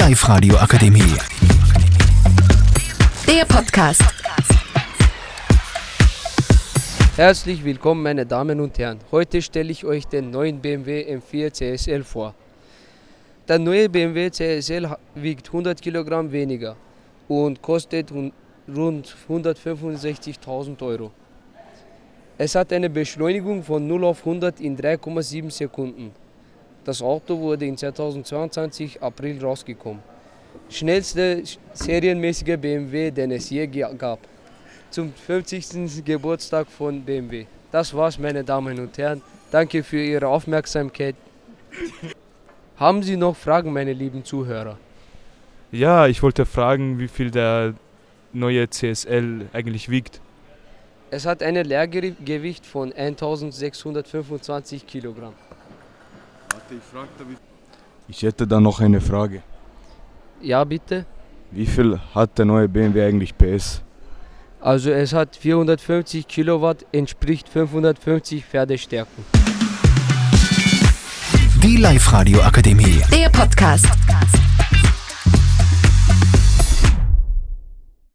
Live-Radio Akademie. Der Podcast. Herzlich willkommen, meine Damen und Herren. Heute stelle ich euch den neuen BMW M4 CSL vor. Der neue BMW CSL wiegt 100 Kilogramm weniger und kostet rund 165.000 Euro. Es hat eine Beschleunigung von 0 auf 100 in 3,7 Sekunden. Das Auto wurde in 2022 April rausgekommen. Schnellste serienmäßige BMW, den es je gab zum 50. Geburtstag von BMW. Das war's, meine Damen und Herren. Danke für Ihre Aufmerksamkeit. Haben Sie noch Fragen, meine lieben Zuhörer? Ja, ich wollte fragen, wie viel der neue CSL eigentlich wiegt. Es hat ein Leergewicht von 1625 Kilogramm. Ich hätte da noch eine Frage. Ja, bitte? Wie viel hat der neue BMW eigentlich PS? Also es hat 450 Kilowatt, entspricht 550 Pferdestärken. Die Live-Radio Akademie. Der Podcast.